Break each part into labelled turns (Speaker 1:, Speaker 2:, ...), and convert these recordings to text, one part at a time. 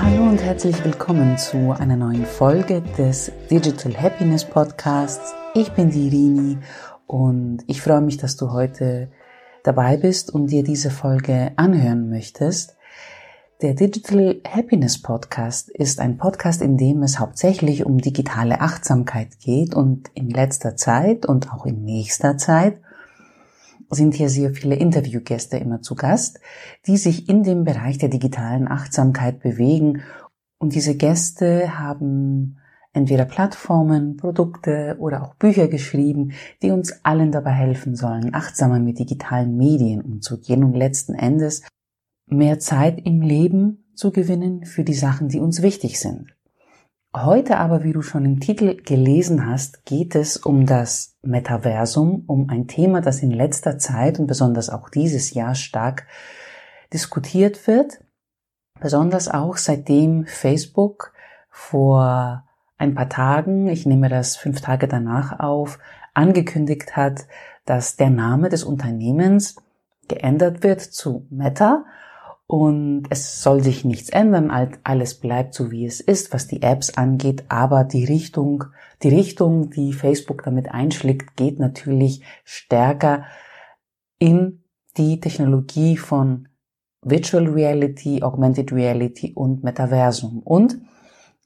Speaker 1: Hallo und herzlich willkommen zu einer neuen Folge des Digital Happiness Podcasts. Ich bin die Irini und ich freue mich, dass du heute dabei bist und dir diese Folge anhören möchtest. Der Digital Happiness Podcast ist ein Podcast, in dem es hauptsächlich um digitale Achtsamkeit geht und in letzter Zeit und auch in nächster Zeit sind hier sehr viele Interviewgäste immer zu Gast, die sich in dem Bereich der digitalen Achtsamkeit bewegen. Und diese Gäste haben entweder Plattformen, Produkte oder auch Bücher geschrieben, die uns allen dabei helfen sollen, achtsamer mit digitalen Medien umzugehen und letzten Endes mehr Zeit im Leben zu gewinnen für die Sachen, die uns wichtig sind. Heute aber, wie du schon im Titel gelesen hast, geht es um das Metaversum, um ein Thema, das in letzter Zeit und besonders auch dieses Jahr stark diskutiert wird. Besonders auch seitdem Facebook vor ein paar Tagen, ich nehme das fünf Tage danach auf, angekündigt hat, dass der Name des Unternehmens geändert wird zu Meta und es soll sich nichts ändern, alles bleibt so wie es ist, was die Apps angeht, aber die Richtung, die Richtung, die Facebook damit einschlägt, geht natürlich stärker in die Technologie von Virtual Reality, Augmented Reality und Metaversum. Und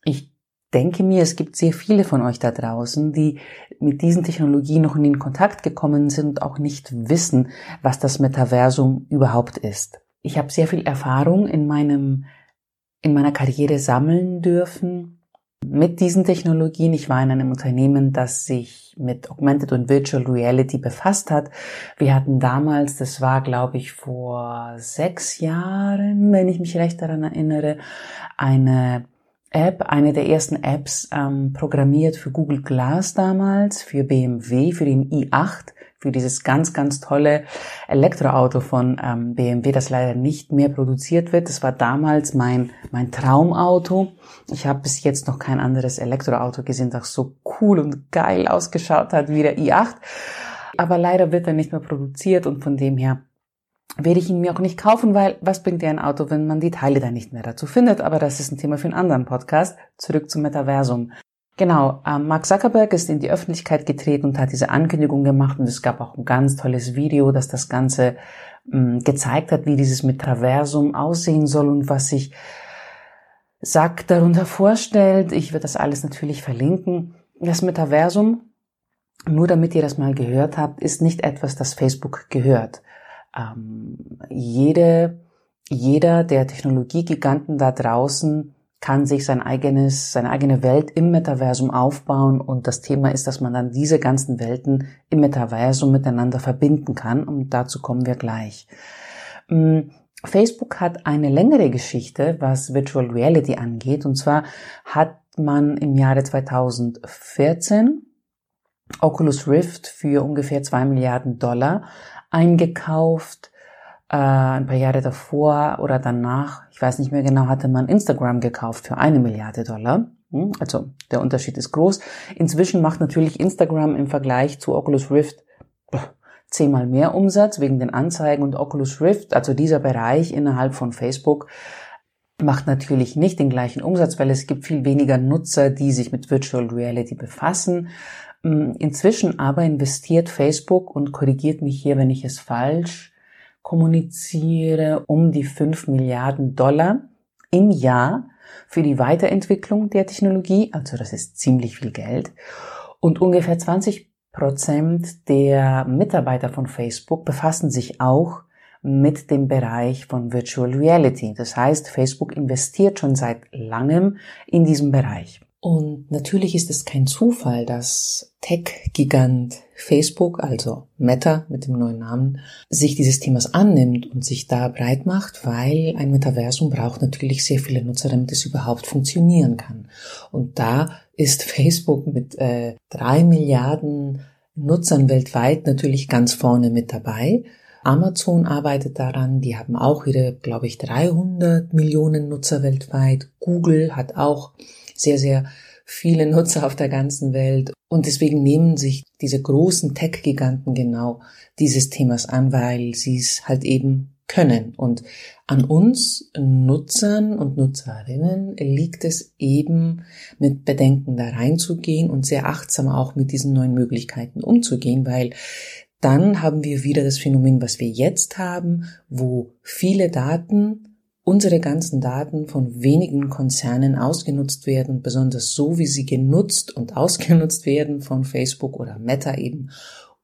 Speaker 1: ich denke mir, es gibt sehr viele von euch da draußen, die mit diesen Technologien noch in Kontakt gekommen sind und auch nicht wissen, was das Metaversum überhaupt ist. Ich habe sehr viel Erfahrung in meinem, in meiner Karriere sammeln dürfen mit diesen Technologien. Ich war in einem Unternehmen, das sich mit Augmented und Virtual Reality befasst hat. Wir hatten damals, das war glaube ich vor sechs Jahren, wenn ich mich recht daran erinnere, eine App, eine der ersten Apps ähm, programmiert für Google Glass damals, für BMW, für den i8 für dieses ganz, ganz tolle Elektroauto von ähm, BMW, das leider nicht mehr produziert wird. Das war damals mein, mein Traumauto. Ich habe bis jetzt noch kein anderes Elektroauto gesehen, das so cool und geil ausgeschaut hat wie der i8. Aber leider wird er nicht mehr produziert und von dem her werde ich ihn mir auch nicht kaufen, weil was bringt dir ein Auto, wenn man die Teile dann nicht mehr dazu findet? Aber das ist ein Thema für einen anderen Podcast. Zurück zum Metaversum. Genau, ähm, Mark Zuckerberg ist in die Öffentlichkeit getreten und hat diese Ankündigung gemacht und es gab auch ein ganz tolles Video, das das Ganze ähm, gezeigt hat, wie dieses Metaversum aussehen soll und was sich Sack darunter vorstellt. Ich werde das alles natürlich verlinken. Das Metaversum, nur damit ihr das mal gehört habt, ist nicht etwas, das Facebook gehört. Ähm, jede, jeder der Technologiegiganten da draußen kann sich sein eigenes, seine eigene Welt im Metaversum aufbauen. Und das Thema ist, dass man dann diese ganzen Welten im Metaversum miteinander verbinden kann. Und dazu kommen wir gleich. Mm, Facebook hat eine längere Geschichte, was Virtual Reality angeht. Und zwar hat man im Jahre 2014 Oculus Rift für ungefähr zwei Milliarden Dollar eingekauft äh, ein paar Jahre davor oder danach, ich weiß nicht mehr genau, hatte man Instagram gekauft für eine Milliarde Dollar. Hm, also der Unterschied ist groß. Inzwischen macht natürlich Instagram im Vergleich zu Oculus Rift zehnmal mehr Umsatz wegen den Anzeigen und Oculus Rift, also dieser Bereich innerhalb von Facebook, macht natürlich nicht den gleichen Umsatz, weil es gibt viel weniger Nutzer, die sich mit Virtual Reality befassen. Hm, inzwischen aber investiert Facebook und korrigiert mich hier, wenn ich es falsch kommuniziere um die 5 Milliarden Dollar im Jahr für die Weiterentwicklung der Technologie, also das ist ziemlich viel Geld. Und ungefähr 20 Prozent der Mitarbeiter von Facebook befassen sich auch mit dem Bereich von Virtual Reality. Das heißt, Facebook investiert schon seit langem in diesem Bereich. Und natürlich ist es kein Zufall, dass Tech-Gigant Facebook, also Meta mit dem neuen Namen, sich dieses Themas annimmt und sich da breit macht, weil ein Metaversum braucht natürlich sehr viele Nutzer, damit es überhaupt funktionieren kann. Und da ist Facebook mit äh, drei Milliarden Nutzern weltweit natürlich ganz vorne mit dabei. Amazon arbeitet daran, die haben auch ihre, glaube ich, 300 Millionen Nutzer weltweit. Google hat auch sehr, sehr viele Nutzer auf der ganzen Welt. Und deswegen nehmen sich diese großen Tech-Giganten genau dieses Themas an, weil sie es halt eben können. Und an uns Nutzern und Nutzerinnen liegt es eben, mit Bedenken da reinzugehen und sehr achtsam auch mit diesen neuen Möglichkeiten umzugehen, weil dann haben wir wieder das Phänomen, was wir jetzt haben, wo viele Daten unsere ganzen Daten von wenigen Konzernen ausgenutzt werden, besonders so, wie sie genutzt und ausgenutzt werden von Facebook oder Meta eben,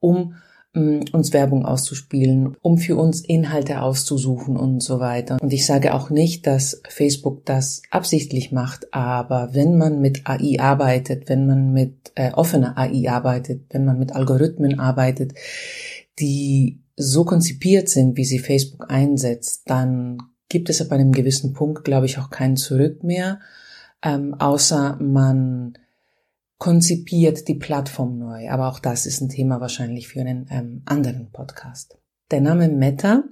Speaker 1: um uns Werbung auszuspielen, um für uns Inhalte auszusuchen und so weiter. Und ich sage auch nicht, dass Facebook das absichtlich macht, aber wenn man mit AI arbeitet, wenn man mit äh, offener AI arbeitet, wenn man mit Algorithmen arbeitet, die so konzipiert sind, wie sie Facebook einsetzt, dann gibt es ab einem gewissen Punkt, glaube ich, auch kein Zurück mehr, ähm, außer man konzipiert die Plattform neu. Aber auch das ist ein Thema wahrscheinlich für einen ähm, anderen Podcast. Der Name Meta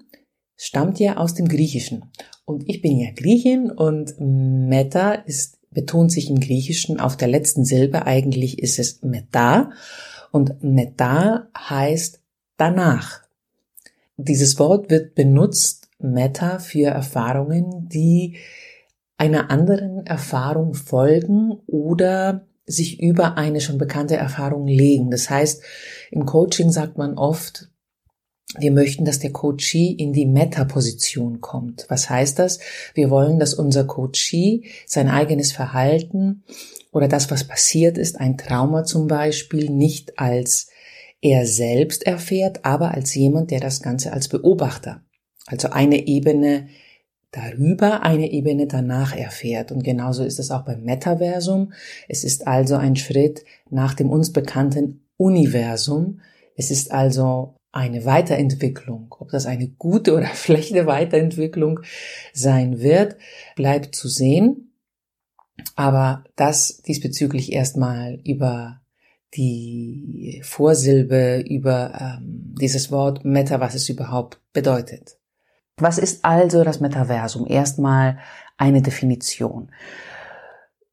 Speaker 1: stammt ja aus dem Griechischen. Und ich bin ja Griechin und Meta ist, betont sich im Griechischen auf der letzten Silbe. Eigentlich ist es Meta. Und Meta heißt danach. Dieses Wort wird benutzt, Meta, für Erfahrungen, die einer anderen Erfahrung folgen oder sich über eine schon bekannte Erfahrung legen. Das heißt, im Coaching sagt man oft, wir möchten, dass der Coachee in die Meta-Position kommt. Was heißt das? Wir wollen, dass unser Coachee sein eigenes Verhalten oder das, was passiert ist, ein Trauma zum Beispiel, nicht als er selbst erfährt, aber als jemand, der das Ganze als Beobachter, also eine Ebene darüber eine Ebene danach erfährt. Und genauso ist es auch beim Metaversum. Es ist also ein Schritt nach dem uns bekannten Universum. Es ist also eine Weiterentwicklung. Ob das eine gute oder schlechte Weiterentwicklung sein wird, bleibt zu sehen. Aber das diesbezüglich erstmal über die Vorsilbe, über ähm, dieses Wort Meta, was es überhaupt bedeutet. Was ist also das Metaversum? Erstmal eine Definition.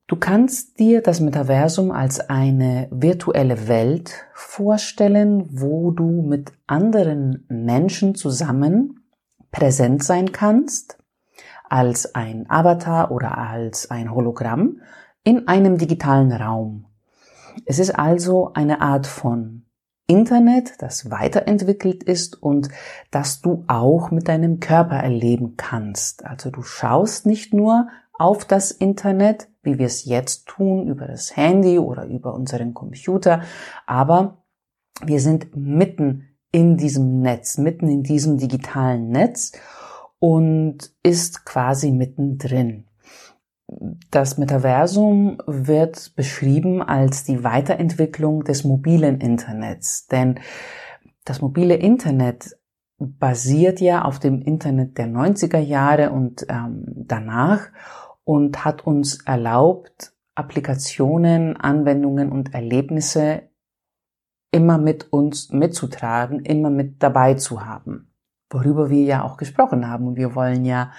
Speaker 1: Du kannst dir das Metaversum als eine virtuelle Welt vorstellen, wo du mit anderen Menschen zusammen präsent sein kannst, als ein Avatar oder als ein Hologramm in einem digitalen Raum. Es ist also eine Art von Internet, das weiterentwickelt ist und das du auch mit deinem Körper erleben kannst. Also du schaust nicht nur auf das Internet, wie wir es jetzt tun, über das Handy oder über unseren Computer, aber wir sind mitten in diesem Netz, mitten in diesem digitalen Netz und ist quasi mittendrin. Das Metaversum wird beschrieben als die Weiterentwicklung des mobilen Internets, denn das mobile Internet basiert ja auf dem Internet der 90er Jahre und ähm, danach und hat uns erlaubt, Applikationen, Anwendungen und Erlebnisse immer mit uns mitzutragen, immer mit dabei zu haben, worüber wir ja auch gesprochen haben. Wir wollen ja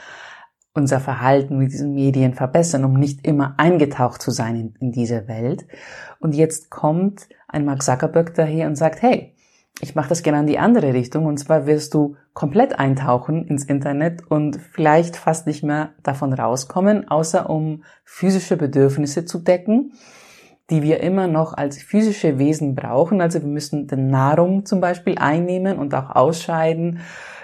Speaker 1: unser Verhalten mit diesen Medien verbessern, um nicht immer eingetaucht zu sein in, in diese Welt. Und jetzt kommt ein Mark Zuckerberg daher und sagt, hey, ich mache das gerne in die andere Richtung und zwar wirst du komplett eintauchen ins Internet und vielleicht fast nicht mehr davon rauskommen, außer um physische Bedürfnisse zu decken, die wir immer noch als physische Wesen brauchen. Also wir müssen Nahrung zum Beispiel einnehmen und auch ausscheiden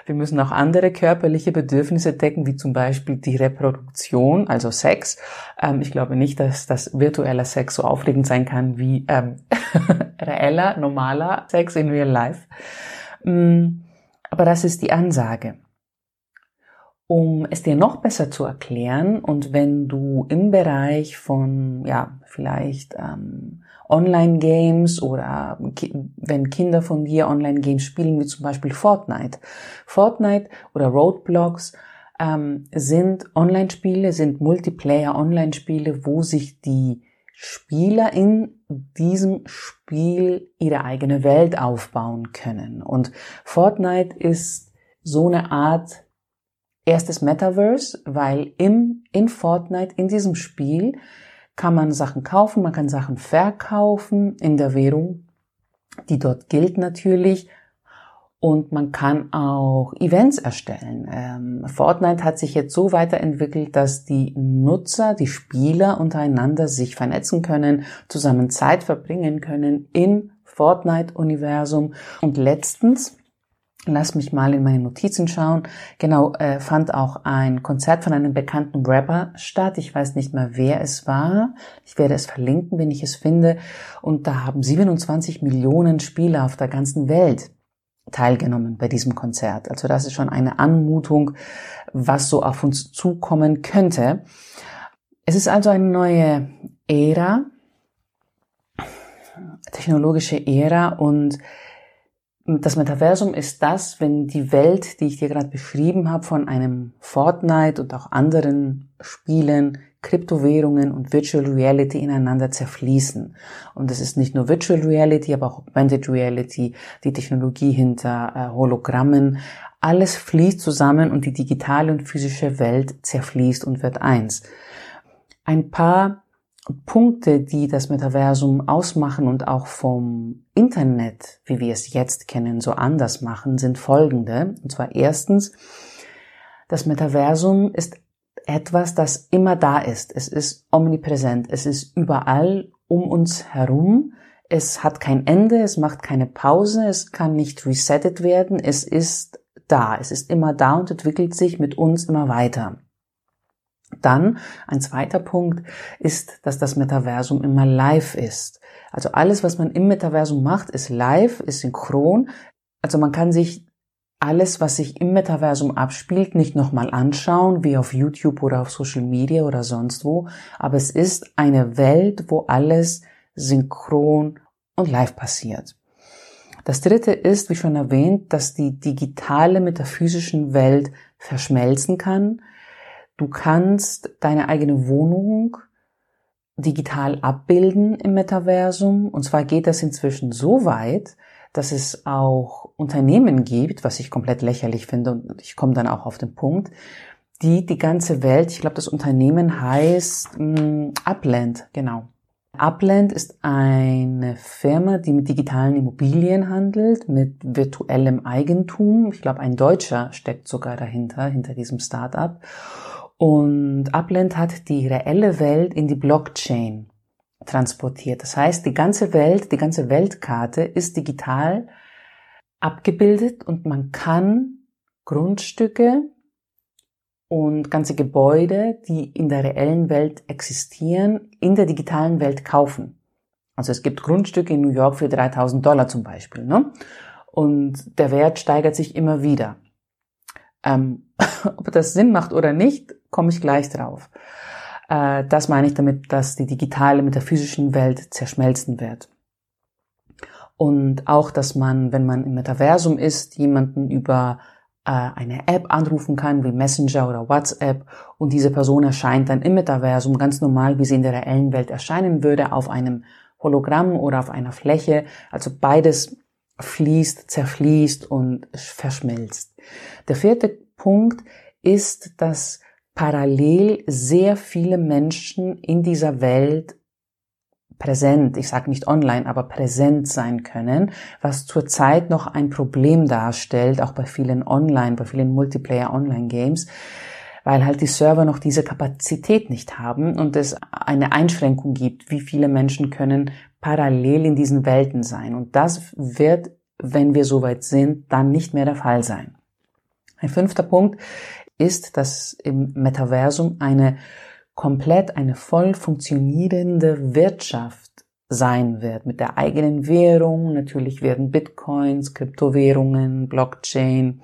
Speaker 1: wir müssen auch andere körperliche Bedürfnisse decken, wie zum Beispiel die Reproduktion, also Sex. Ähm, ich glaube nicht, dass das virtueller Sex so aufregend sein kann wie ähm, reeller, normaler Sex in real life. Mm, aber das ist die Ansage. Um es dir noch besser zu erklären und wenn du im Bereich von, ja, vielleicht ähm, Online-Games oder wenn Kinder von dir Online-Games spielen, wie zum Beispiel Fortnite. Fortnite oder Roadblocks ähm, sind Online-Spiele, sind Multiplayer-Online-Spiele, wo sich die Spieler in diesem Spiel ihre eigene Welt aufbauen können. Und Fortnite ist so eine Art erstes Metaverse, weil im, in Fortnite, in diesem Spiel, kann man Sachen kaufen, man kann Sachen verkaufen in der Währung, die dort gilt natürlich. und man kann auch Events erstellen. Ähm, Fortnite hat sich jetzt so weiterentwickelt, dass die Nutzer, die Spieler untereinander sich vernetzen können, zusammen Zeit verbringen können im Fortnite-Universum. Und letztens Lass mich mal in meine Notizen schauen. Genau, äh, fand auch ein Konzert von einem bekannten Rapper statt. Ich weiß nicht mehr, wer es war. Ich werde es verlinken, wenn ich es finde. Und da haben 27 Millionen Spieler auf der ganzen Welt teilgenommen bei diesem Konzert. Also das ist schon eine Anmutung, was so auf uns zukommen könnte. Es ist also eine neue Ära, technologische Ära und das Metaversum ist das, wenn die Welt, die ich dir gerade beschrieben habe, von einem Fortnite und auch anderen Spielen, Kryptowährungen und Virtual Reality ineinander zerfließen. Und es ist nicht nur Virtual Reality, aber auch Augmented Reality, die Technologie hinter äh, Hologrammen. Alles fließt zusammen und die digitale und physische Welt zerfließt und wird eins. Ein paar Punkte, die das Metaversum ausmachen und auch vom Internet, wie wir es jetzt kennen, so anders machen, sind folgende. Und zwar erstens, das Metaversum ist etwas, das immer da ist. Es ist omnipräsent. Es ist überall um uns herum. Es hat kein Ende. Es macht keine Pause. Es kann nicht resettet werden. Es ist da. Es ist immer da und entwickelt sich mit uns immer weiter. Dann ein zweiter Punkt ist, dass das Metaversum immer live ist. Also alles, was man im Metaversum macht, ist live, ist synchron. Also man kann sich alles, was sich im Metaversum abspielt, nicht nochmal anschauen, wie auf YouTube oder auf Social Media oder sonst wo. Aber es ist eine Welt, wo alles synchron und live passiert. Das dritte ist, wie schon erwähnt, dass die digitale mit der physischen Welt verschmelzen kann. Du kannst deine eigene Wohnung digital abbilden im Metaversum. Und zwar geht das inzwischen so weit, dass es auch Unternehmen gibt, was ich komplett lächerlich finde, und ich komme dann auch auf den Punkt, die die ganze Welt, ich glaube, das Unternehmen heißt mh, hm, Upland, genau. Upland ist eine Firma, die mit digitalen Immobilien handelt, mit virtuellem Eigentum. Ich glaube, ein Deutscher steckt sogar dahinter, hinter diesem Startup. Und Upland hat die reelle Welt in die Blockchain transportiert. Das heißt, die ganze Welt, die ganze Weltkarte ist digital abgebildet und man kann Grundstücke und ganze Gebäude, die in der reellen Welt existieren, in der digitalen Welt kaufen. Also es gibt Grundstücke in New York für 3000 Dollar zum Beispiel. Ne? Und der Wert steigert sich immer wieder. Ähm, ob das Sinn macht oder nicht, komme ich gleich drauf. Äh, das meine ich damit, dass die digitale mit der physischen Welt zerschmelzen wird. Und auch, dass man, wenn man im Metaversum ist, jemanden über äh, eine App anrufen kann, wie Messenger oder WhatsApp, und diese Person erscheint dann im Metaversum ganz normal, wie sie in der reellen Welt erscheinen würde, auf einem Hologramm oder auf einer Fläche. Also beides fließt, zerfließt und verschmilzt. Der vierte Punkt ist, dass parallel sehr viele Menschen in dieser Welt präsent, ich sage nicht online, aber präsent sein können, was zurzeit noch ein Problem darstellt, auch bei vielen Online, bei vielen Multiplayer-Online-Games, weil halt die Server noch diese Kapazität nicht haben und es eine Einschränkung gibt, wie viele Menschen können parallel in diesen Welten sein. Und das wird, wenn wir soweit sind, dann nicht mehr der Fall sein. Ein fünfter Punkt ist, dass im Metaversum eine komplett eine voll funktionierende Wirtschaft sein wird mit der eigenen Währung. Natürlich werden Bitcoins, Kryptowährungen, Blockchain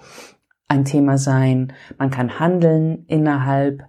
Speaker 1: ein Thema sein. Man kann handeln innerhalb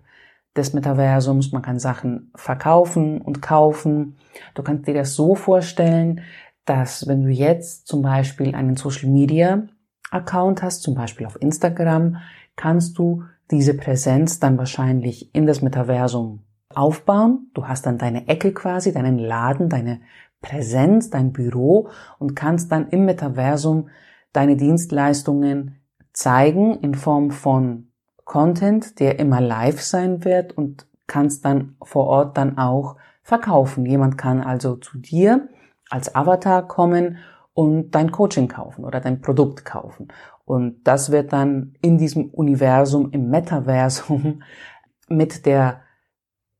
Speaker 1: des Metaversums, man kann Sachen verkaufen und kaufen. Du kannst dir das so vorstellen, dass wenn du jetzt zum Beispiel einen Social Media Account hast, zum Beispiel auf Instagram, kannst du diese Präsenz dann wahrscheinlich in das Metaversum aufbauen. Du hast dann deine Ecke quasi, deinen Laden, deine Präsenz, dein Büro und kannst dann im Metaversum deine Dienstleistungen zeigen in Form von Content, der immer live sein wird und kannst dann vor Ort dann auch verkaufen. Jemand kann also zu dir als Avatar kommen und dein Coaching kaufen oder dein Produkt kaufen. Und das wird dann in diesem Universum, im Metaversum mit der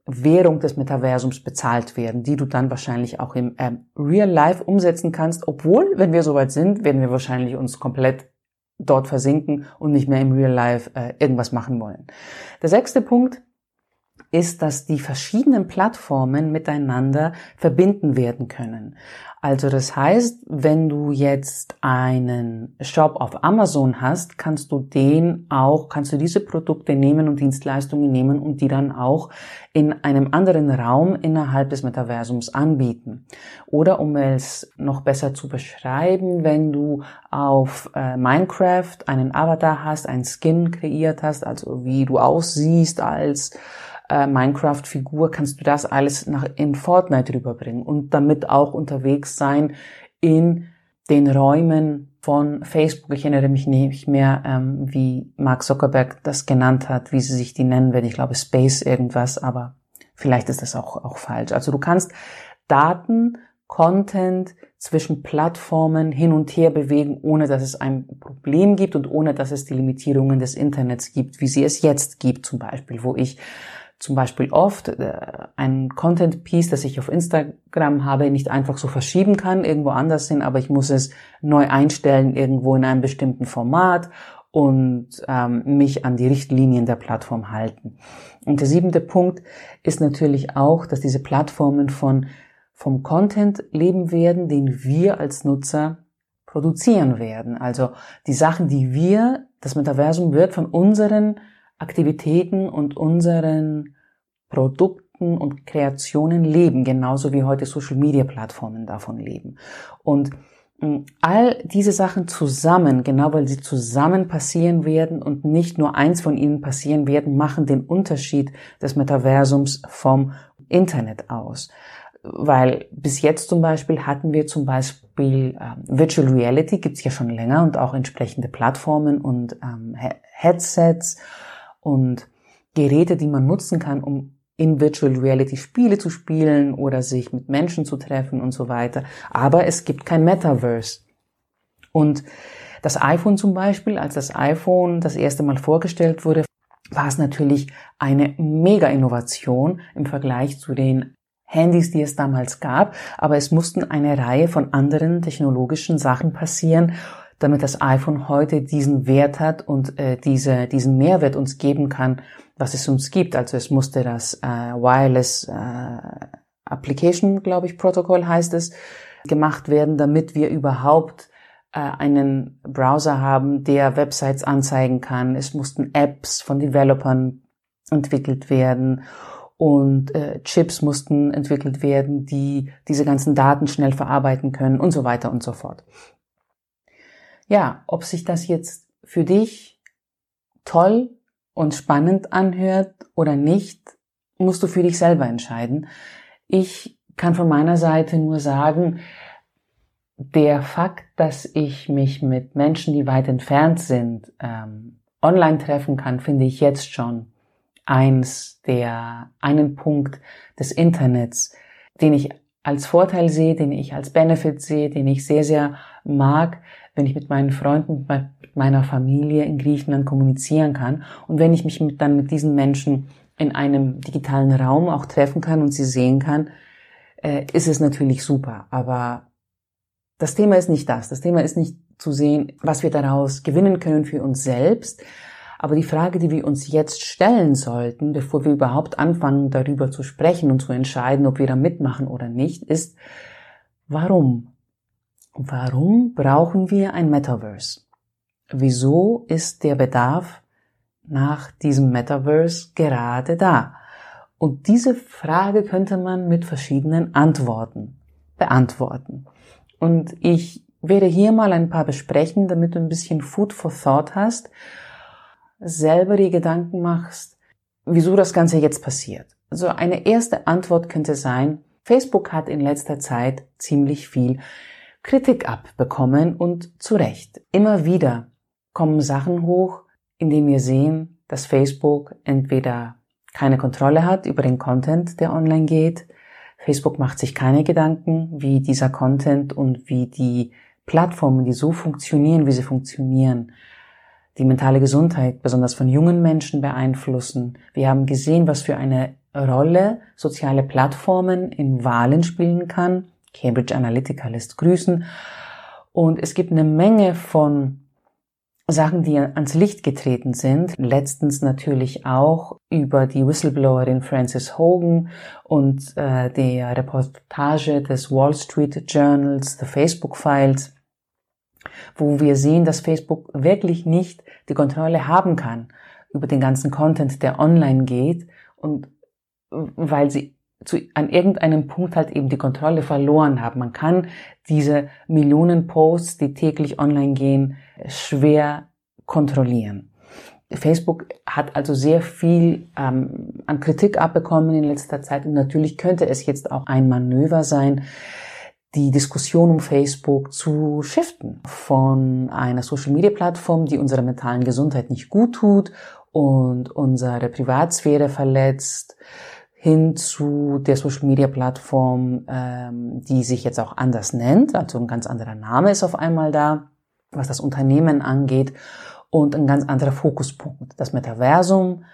Speaker 1: Währung des Metaversums bezahlt werden, die du dann wahrscheinlich auch im ähm, Real Life umsetzen kannst, obwohl, wenn wir soweit sind, werden wir wahrscheinlich uns komplett dort versinken und nicht mehr im Real Life äh, irgendwas machen wollen. Der sechste Punkt ist, dass die verschiedenen Plattformen miteinander verbinden werden können. Also das heißt, wenn du jetzt einen Shop auf Amazon hast, kannst du den auch, kannst du diese Produkte nehmen und Dienstleistungen nehmen und die dann auch in einem anderen Raum innerhalb des Metaversums anbieten. Oder um es noch besser zu beschreiben, wenn du auf äh, Minecraft einen Avatar hast, einen Skin kreiert hast, also wie du aussiehst als äh, Minecraft-Figur, kannst du das alles nach, in Fortnite rüberbringen und damit auch unterwegs sein in den Räumen von Facebook. Ich erinnere mich nicht mehr, ähm, wie Mark Zuckerberg das genannt hat, wie sie sich die nennen werden. Ich glaube Space irgendwas, aber vielleicht ist das auch, auch falsch. Also du kannst Daten, Content zwischen Plattformen hin und her bewegen, ohne dass es ein Problem gibt und ohne dass es die Limitierungen des Internets gibt, wie sie es jetzt gibt zum Beispiel, wo ich zum Beispiel oft äh, ein Content Piece, das ich auf Instagram habe, nicht einfach so verschieben kann, irgendwo anders hin, aber ich muss es neu einstellen, irgendwo in einem bestimmten Format und ähm, mich an die Richtlinien der Plattform halten. Und der siebente Punkt ist natürlich auch, dass diese Plattformen von vom Content leben werden, den wir als Nutzer produzieren werden. Also die Sachen, die wir, das Metaversum wird von unseren Aktivitäten und unseren Produkten und Kreationen leben, genauso wie heute Social-Media-Plattformen davon leben. Und mm, all diese Sachen zusammen, genau weil sie zusammen passieren werden und nicht nur eins von ihnen passieren werden, machen den Unterschied des Metaversums vom Internet aus. Weil bis jetzt zum Beispiel hatten wir zum Beispiel äh, Virtual Reality, gibt's ja schon länger und auch entsprechende Plattformen und ähm, Headsets und Geräte, die man nutzen kann, um in Virtual Reality Spiele zu spielen oder sich mit Menschen zu treffen und so weiter. Aber es gibt kein Metaverse. Und das iPhone zum Beispiel, als das iPhone das erste Mal vorgestellt wurde, war es natürlich eine mega Innovation im Vergleich zu den Handys, die es damals gab. Aber es mussten eine Reihe von anderen technologischen Sachen passieren, damit das iPhone heute diesen Wert hat und äh, diese, diesen Mehrwert uns geben kann, was es uns gibt. Also es musste das äh, Wireless äh, Application, glaube ich, Protocol heißt es, gemacht werden, damit wir überhaupt äh, einen Browser haben, der Websites anzeigen kann. Es mussten Apps von Developern entwickelt werden und äh, Chips mussten entwickelt werden, die diese ganzen Daten schnell verarbeiten können und so weiter und so fort ja, ob sich das jetzt für dich toll und spannend anhört oder nicht, musst du für dich selber entscheiden. Ich kann von meiner Seite nur sagen, der Fakt, dass ich mich mit Menschen, die weit entfernt sind, ähm, online treffen kann, finde ich jetzt schon eins der, einen Punkt des Internets, den ich als Vorteil sehe, den ich als Benefit sehe, den ich sehr, sehr mag, wenn ich mit meinen Freunden, mit meiner Familie in Griechenland kommunizieren kann und wenn ich mich mit, dann mit diesen Menschen in einem digitalen Raum auch treffen kann und sie sehen kann, äh, ist es natürlich super. Aber das Thema ist nicht das. Das Thema ist nicht zu sehen, was wir daraus gewinnen können für uns selbst. Aber die Frage, die wir uns jetzt stellen sollten, bevor wir überhaupt anfangen, darüber zu sprechen und zu entscheiden, ob wir da mitmachen oder nicht, ist, warum? Warum brauchen wir ein Metaverse? Wieso ist der Bedarf nach diesem Metaverse gerade da? Und diese Frage könnte man mit verschiedenen Antworten beantworten. Und ich werde hier mal ein paar besprechen, damit du ein bisschen Food for Thought hast, selber die Gedanken machst, wieso das Ganze jetzt passiert. Also eine erste Antwort könnte sein, Facebook hat in letzter Zeit ziemlich viel Kritik abbekommen und zu Recht. Immer wieder kommen Sachen hoch, in denen wir sehen, dass Facebook entweder keine Kontrolle hat über den Content, der online geht. Facebook macht sich keine Gedanken, wie dieser Content und wie die Plattformen, die so funktionieren, wie sie funktionieren, die mentale Gesundheit besonders von jungen Menschen beeinflussen. Wir haben gesehen, was für eine Rolle soziale Plattformen in Wahlen spielen kann. Cambridge Analytica lässt grüßen. Und es gibt eine Menge von Sachen, die ans Licht getreten sind. Letztens natürlich auch über die Whistleblowerin Frances Hogan und äh, der Reportage des Wall Street Journals, The Facebook Files, wo wir sehen, dass Facebook wirklich nicht die Kontrolle haben kann über den ganzen Content, der online geht und weil sie zu, an irgendeinem Punkt halt eben die Kontrolle verloren haben. Man kann diese Millionen Posts, die täglich online gehen, schwer kontrollieren. Facebook hat also sehr viel ähm, an Kritik abbekommen in letzter Zeit und natürlich könnte es jetzt auch ein Manöver sein, die Diskussion um Facebook zu shiften von einer Social-Media-Plattform, die unserer mentalen Gesundheit nicht gut tut und unsere Privatsphäre verletzt, hin zu der Social-Media-Plattform, ähm, die sich jetzt auch anders nennt, also ein ganz anderer Name ist auf einmal da, was das Unternehmen angeht und ein ganz anderer Fokuspunkt. Das Metaversum,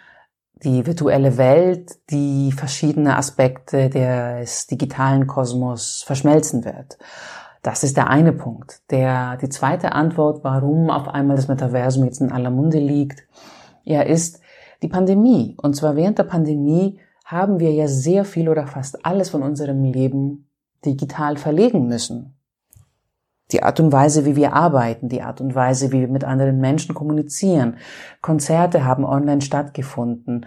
Speaker 1: die virtuelle Welt, die verschiedene Aspekte des digitalen Kosmos verschmelzen wird. Das ist der eine Punkt. Der, die zweite Antwort, warum auf einmal das Metaversum jetzt in aller Munde liegt, ja, ist die Pandemie. Und zwar während der Pandemie haben wir ja sehr viel oder fast alles von unserem Leben digital verlegen müssen die Art und Weise, wie wir arbeiten, die Art und Weise, wie wir mit anderen Menschen kommunizieren. Konzerte haben online stattgefunden.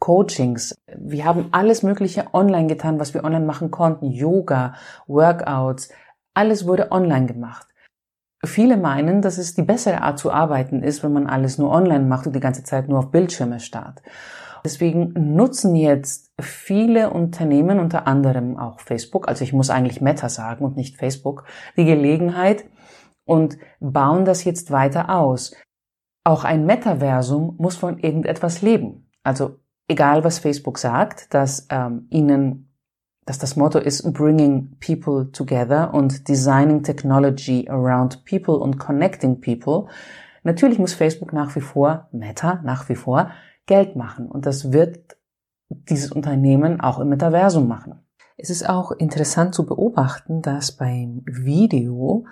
Speaker 1: Coachings. Wir haben alles Mögliche online getan, was wir online machen konnten. Yoga, Workouts, alles wurde online gemacht. Viele meinen, dass es die bessere Art zu arbeiten ist, wenn man alles nur online macht und die ganze Zeit nur auf Bildschirme starrt. Deswegen nutzen jetzt viele Unternehmen, unter anderem auch Facebook, also ich muss eigentlich Meta sagen und nicht Facebook, die Gelegenheit und bauen das jetzt weiter aus. Auch ein Metaversum muss von irgendetwas leben. Also egal, was Facebook sagt, dass ähm, ihnen dass das Motto ist Bringing People Together und Designing Technology Around People und Connecting People. Natürlich muss Facebook nach wie vor, Meta nach wie vor, Geld machen. Und das wird dieses Unternehmen auch im Metaversum machen. Es ist auch interessant zu beobachten, dass beim Video,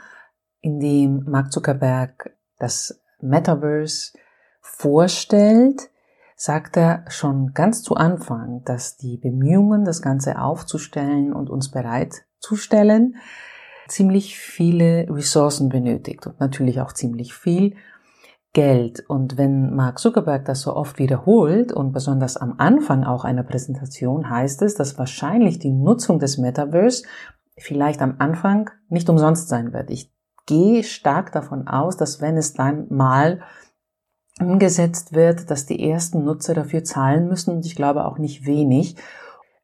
Speaker 1: in dem Mark Zuckerberg das Metaverse vorstellt, sagt er schon ganz zu Anfang, dass die Bemühungen, das Ganze aufzustellen und uns bereitzustellen, ziemlich viele Ressourcen benötigt und natürlich auch ziemlich viel Geld. Und wenn Mark Zuckerberg das so oft wiederholt und besonders am Anfang auch einer Präsentation, heißt es, dass wahrscheinlich die Nutzung des Metaverse vielleicht am Anfang nicht umsonst sein wird. Ich gehe stark davon aus, dass wenn es dann mal umgesetzt wird, dass die ersten Nutzer dafür zahlen müssen und ich glaube auch nicht wenig.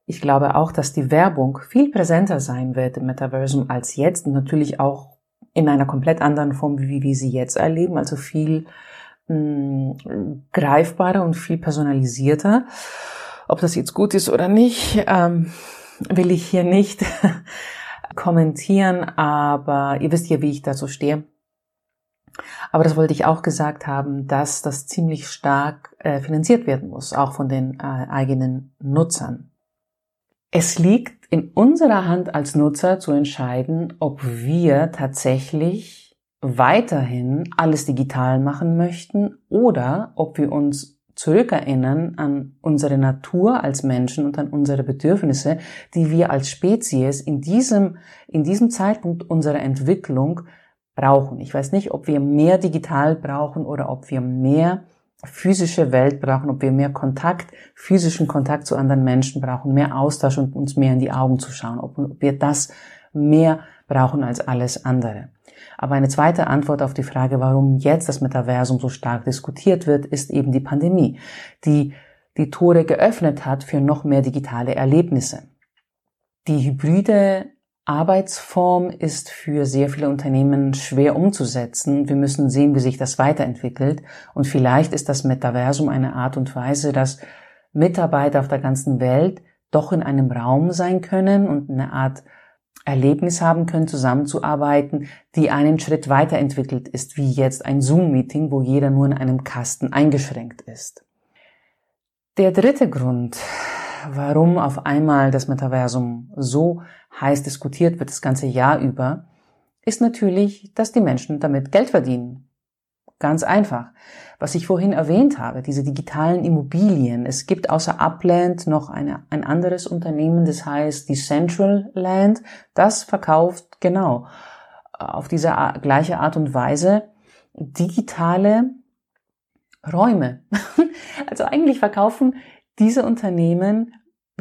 Speaker 1: Ich glaube auch, dass die Werbung viel präsenter sein wird im Metaversum als jetzt und natürlich auch in einer komplett anderen Form, wie wir sie jetzt erleben, also viel mh, mm, greifbarer und viel personalisierter. Ob das jetzt gut ist oder nicht, ähm, will ich hier nicht kommentieren, aber ihr wisst ja, wie ich dazu stehe. Aber das wollte ich auch gesagt haben, dass das ziemlich stark äh, finanziert werden muss, auch von den äh, eigenen Nutzern. Es liegt in unserer Hand als Nutzer zu entscheiden, ob wir tatsächlich weiterhin alles digital machen möchten oder ob wir uns zurückerinnern an unsere Natur als Menschen und an unsere Bedürfnisse, die wir als Spezies in diesem, in diesem Zeitpunkt unserer Entwicklung brauchen. Ich weiß nicht, ob wir mehr digital brauchen oder ob wir mehr physische Welt brauchen, ob wir mehr Kontakt, physischen Kontakt zu anderen Menschen brauchen, mehr Austausch und uns mehr in die Augen zu schauen, ob, wir das mehr brauchen als alles andere. Aber eine zweite Antwort auf die Frage, warum jetzt das Metaversum so stark diskutiert wird, ist eben die Pandemie, die die Tore geöffnet hat für noch mehr digitale Erlebnisse. Die hybride Arbeitsform ist für sehr viele Unternehmen schwer umzusetzen. Wir müssen sehen, wie sich das weiterentwickelt. Und vielleicht ist das Metaversum eine Art und Weise, dass Mitarbeiter auf der ganzen Welt doch in einem Raum sein können und eine Art Erlebnis haben können, zusammenzuarbeiten, die einen Schritt weiterentwickelt ist, wie jetzt ein Zoom-Meeting, wo jeder nur in einem Kasten eingeschränkt ist. Der dritte Grund, warum auf einmal das Metaversum so heiß diskutiert wird, das ganze Jahr über, ist natürlich, dass die Menschen damit Geld verdienen. Ganz einfach. Was ich vorhin erwähnt habe, diese digitalen Immobilien. Es gibt außer Upland noch eine, ein anderes Unternehmen, das heißt Decentraland. Das verkauft genau auf diese gleiche Art und Weise digitale Räume. Also eigentlich verkaufen diese Unternehmen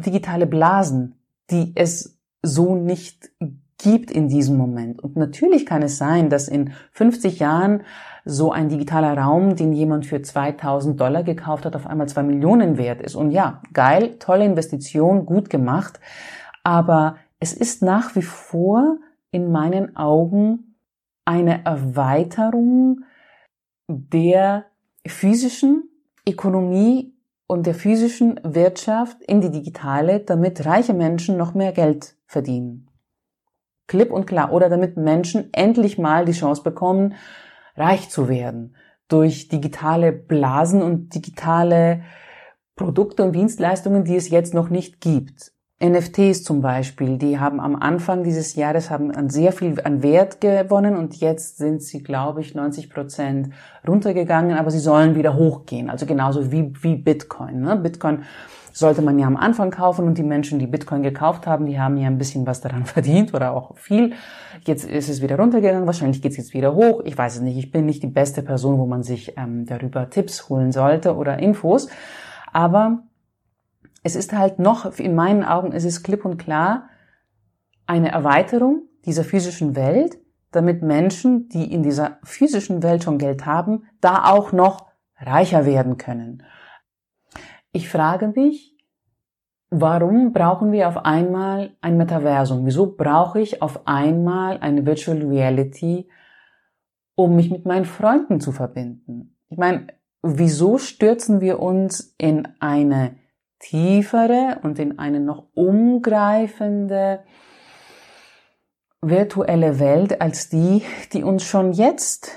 Speaker 1: digitale Blasen, die es so nicht gibt in diesem Moment. Und natürlich kann es sein, dass in 50 Jahren so ein digitaler Raum, den jemand für 2000 Dollar gekauft hat, auf einmal zwei Millionen wert ist. Und ja, geil, tolle Investition, gut gemacht. Aber es ist nach wie vor in meinen Augen eine Erweiterung der physischen Ökonomie und der physischen Wirtschaft in die digitale, damit reiche Menschen noch mehr Geld verdienen. Klipp und klar. Oder damit Menschen endlich mal die Chance bekommen, reich zu werden durch digitale Blasen und digitale Produkte und Dienstleistungen, die es jetzt noch nicht gibt. NFTs zum Beispiel, die haben am Anfang dieses Jahres haben an sehr viel an Wert gewonnen und jetzt sind sie, glaube ich, 90 Prozent runtergegangen, aber sie sollen wieder hochgehen. Also genauso wie, wie Bitcoin. Ne? Bitcoin sollte man ja am Anfang kaufen und die Menschen, die Bitcoin gekauft haben, die haben ja ein bisschen was daran verdient oder auch viel. Jetzt ist es wieder runtergegangen, wahrscheinlich geht es jetzt wieder hoch. Ich weiß es nicht, ich bin nicht die beste Person, wo man sich ähm, darüber Tipps holen sollte oder Infos. Aber es ist halt noch, in meinen Augen ist es klipp und klar, eine Erweiterung dieser physischen Welt, damit Menschen, die in dieser physischen Welt schon Geld haben, da auch noch reicher werden können. Ich frage mich, warum brauchen wir auf einmal ein Metaversum? Wieso brauche ich auf einmal eine Virtual Reality, um mich mit meinen Freunden zu verbinden? Ich meine, wieso stürzen wir uns in eine tiefere und in eine noch umgreifende virtuelle Welt als die, die uns schon jetzt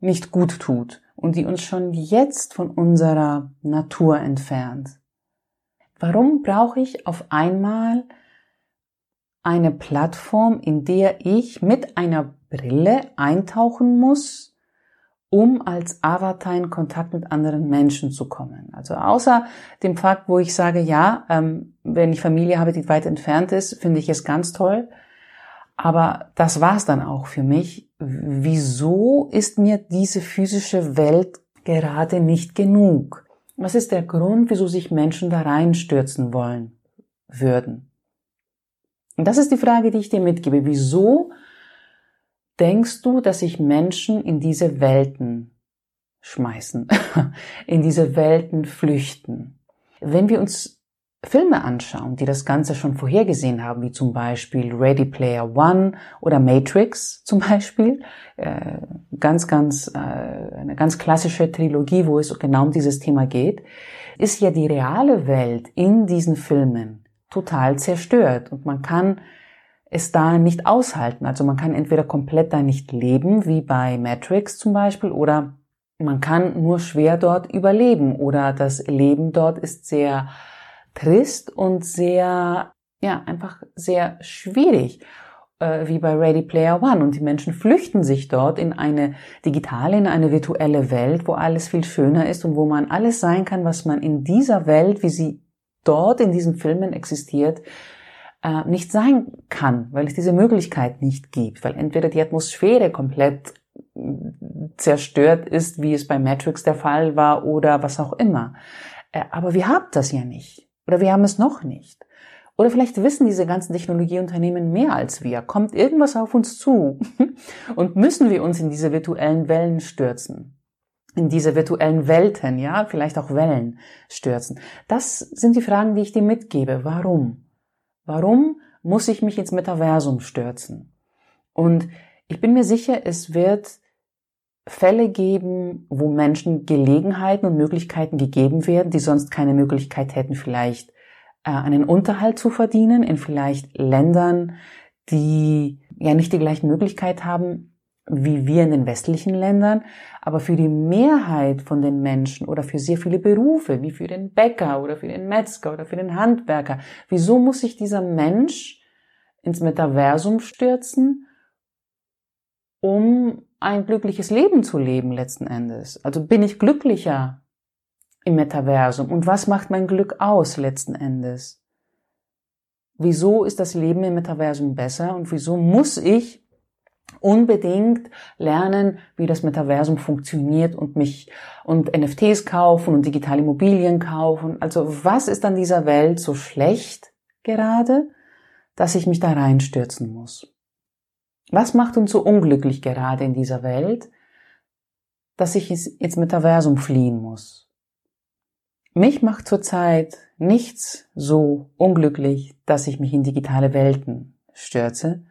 Speaker 1: nicht gut tut? und die uns schon jetzt von unserer Natur entfernt. Warum brauche ich auf einmal eine Plattform, in der ich mit einer Brille eintauchen muss, um als Avatar in Kontakt mit anderen Menschen zu kommen. Also außer dem Fakt, wo ich sage, ja, ähm, wenn ich Familie habe, die weit entfernt ist, finde ich es ganz toll. Aber das war's dann auch für mich wieso ist mir diese physische Welt gerade nicht genug? Was ist der Grund, wieso sich Menschen da reinstürzen wollen würden? Und das ist die Frage, die ich dir mitgebe. Wieso denkst du, dass sich Menschen in diese Welten schmeißen, in diese Welten flüchten? Wenn wir uns Filme anschauen, die das Ganze schon vorhergesehen haben, wie zum Beispiel Ready Player One oder Matrix zum Beispiel, äh, ganz, ganz, äh, eine ganz klassische Trilogie, wo es genau um dieses Thema geht, ist ja die reale Welt in diesen Filmen total zerstört und man kann es da nicht aushalten. Also man kann entweder komplett da nicht leben, wie bei Matrix zum Beispiel, oder man kann nur schwer dort überleben oder das Leben dort ist sehr trist und sehr, ja, einfach sehr schwierig, äh, wie bei Ready Player One. Und die Menschen flüchten sich dort in eine digitale, in eine virtuelle Welt, wo alles viel schöner ist und wo man alles sein kann, was man in dieser Welt, wie sie dort in diesen Filmen existiert, äh, nicht sein kann, weil es diese Möglichkeit nicht gibt, weil entweder die Atmosphäre komplett zerstört ist, wie es bei Matrix der Fall war oder was auch immer. Äh, aber wir haben das ja nicht. Oder wir haben es noch nicht. Oder vielleicht wissen diese ganzen Technologieunternehmen mehr als wir. Kommt irgendwas auf uns zu? Und müssen wir uns in diese virtuellen Wellen stürzen? In diese virtuellen Welten, ja, vielleicht auch Wellen stürzen. Das sind die Fragen, die ich dir mitgebe. Warum? Warum muss ich mich ins Metaversum stürzen? Und ich bin mir sicher, es wird Fälle geben, wo Menschen Gelegenheiten und Möglichkeiten gegeben werden, die sonst keine Möglichkeit hätten, vielleicht äh, einen Unterhalt zu verdienen in vielleicht Ländern, die ja nicht die gleichen Möglichkeiten haben wie wir in den westlichen Ländern, aber für die Mehrheit von den Menschen oder für sehr viele Berufe, wie für den Bäcker oder für den Metzger oder für den Handwerker, wieso muss sich dieser Mensch ins Metaversum stürzen, um ein glückliches Leben zu leben letzten Endes? Also bin ich glücklicher im Metaversum und was macht mein Glück aus letzten Endes? Wieso ist das Leben im Metaversum besser und wieso muss ich unbedingt lernen, wie das Metaversum funktioniert und mich und NFTs kaufen und digitale Immobilien kaufen. Also was ist an dieser Welt so schlecht gerade, dass ich mich da reinstürzen muss? Was macht uns so unglücklich gerade in dieser Welt, dass ich ins Metaversum fliehen muss? Mich macht zurzeit nichts so unglücklich, dass ich mich in digitale Welten stürze,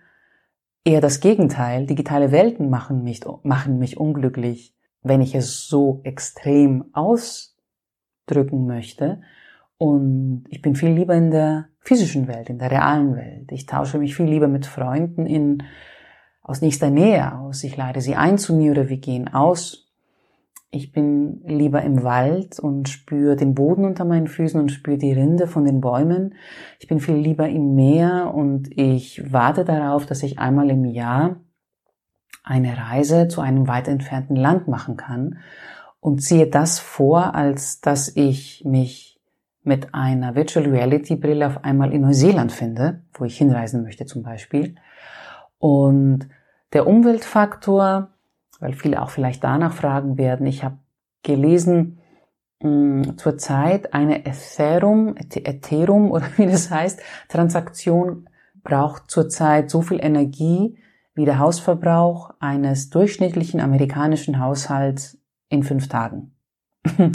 Speaker 1: Eher das Gegenteil. Digitale Welten machen mich, machen mich unglücklich, wenn ich es so extrem ausdrücken möchte. Und ich bin viel lieber in der physischen Welt, in der realen Welt. Ich tausche mich viel lieber mit Freunden in, aus nächster Nähe aus. Ich lade sie ein zu mir oder wir gehen aus ich bin lieber im Wald und spüre den Boden unter meinen Füßen und spüre die Rinde von den Bäumen. Ich bin viel lieber im Meer und ich warte darauf, dass ich einmal im Jahr eine Reise zu einem weit entfernten Land machen kann und ziehe das vor, als dass ich mich mit einer Virtual Reality Brille auf einmal in Neuseeland finde, wo ich hinreisen möchte zum Beispiel. Und der Umweltfaktor, weil viele auch vielleicht danach fragen werden. Ich habe gelesen, hm, zurzeit eine Ethereum, Ethereum oder wie das heißt, Transaktion braucht zurzeit so viel Energie wie der Hausverbrauch eines durchschnittlichen amerikanischen Haushalts in fünf Tagen.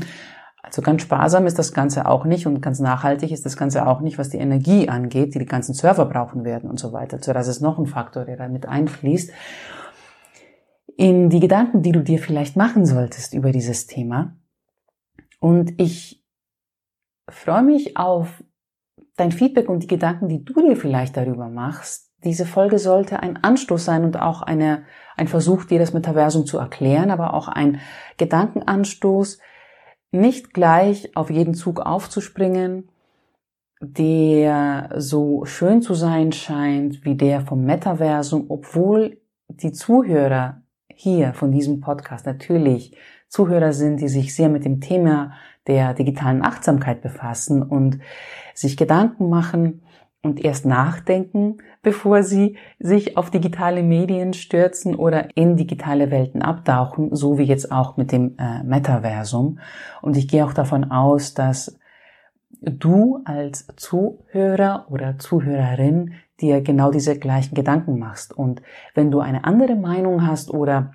Speaker 1: Also ganz sparsam ist das Ganze auch nicht und ganz nachhaltig ist das Ganze auch nicht, was die Energie angeht, die die ganzen Server brauchen werden und so weiter. Also das ist noch ein Faktor, der da mit einfließt in die Gedanken, die du dir vielleicht machen solltest über dieses Thema. Und ich freue mich auf dein Feedback und die Gedanken, die du dir vielleicht darüber machst. Diese Folge sollte ein Anstoß sein und auch eine, ein Versuch, dir das Metaversum zu erklären, aber auch ein Gedankenanstoß, nicht gleich auf jeden Zug aufzuspringen, der so schön zu sein scheint wie der vom Metaversum, obwohl die Zuhörer hier von diesem Podcast natürlich Zuhörer sind, die sich sehr mit dem Thema der digitalen Achtsamkeit befassen und sich Gedanken machen und erst nachdenken, bevor sie sich auf digitale Medien stürzen oder in digitale Welten abtauchen, so wie jetzt auch mit dem äh, Metaversum. Und ich gehe auch davon aus, dass du als Zuhörer oder Zuhörerin dir genau diese gleichen Gedanken machst. Und wenn du eine andere Meinung hast oder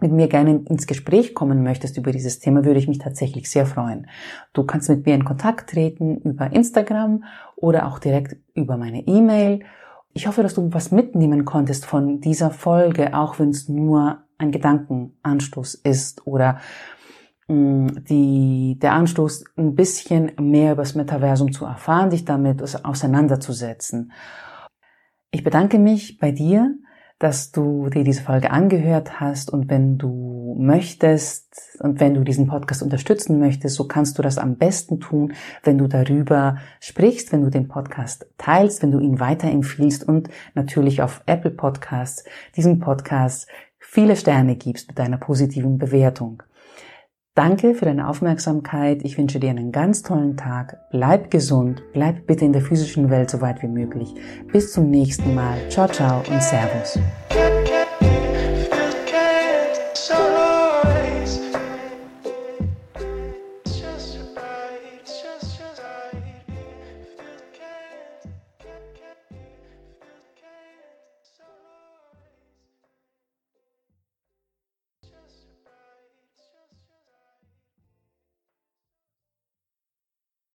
Speaker 1: mit mir gerne ins Gespräch kommen möchtest über dieses Thema, würde ich mich tatsächlich sehr freuen. Du kannst mit mir in Kontakt treten über Instagram oder auch direkt über meine E-Mail. Ich hoffe, dass du was mitnehmen konntest von dieser Folge, auch wenn es nur ein Gedankenanstoß ist oder die, der Anstoß, ein bisschen mehr über das Metaversum zu erfahren, dich damit auseinanderzusetzen. Ich bedanke mich bei dir, dass du dir diese Folge angehört hast und wenn du möchtest und wenn du diesen Podcast unterstützen möchtest, so kannst du das am besten tun, wenn du darüber sprichst, wenn du den Podcast teilst, wenn du ihn weiterempfiehlst und natürlich auf Apple Podcasts diesem Podcast viele Sterne gibst mit deiner positiven Bewertung. Danke für deine Aufmerksamkeit. Ich wünsche dir einen ganz tollen Tag. Bleib gesund. Bleib bitte in der physischen Welt so weit wie möglich. Bis zum nächsten Mal. Ciao, ciao und Servus.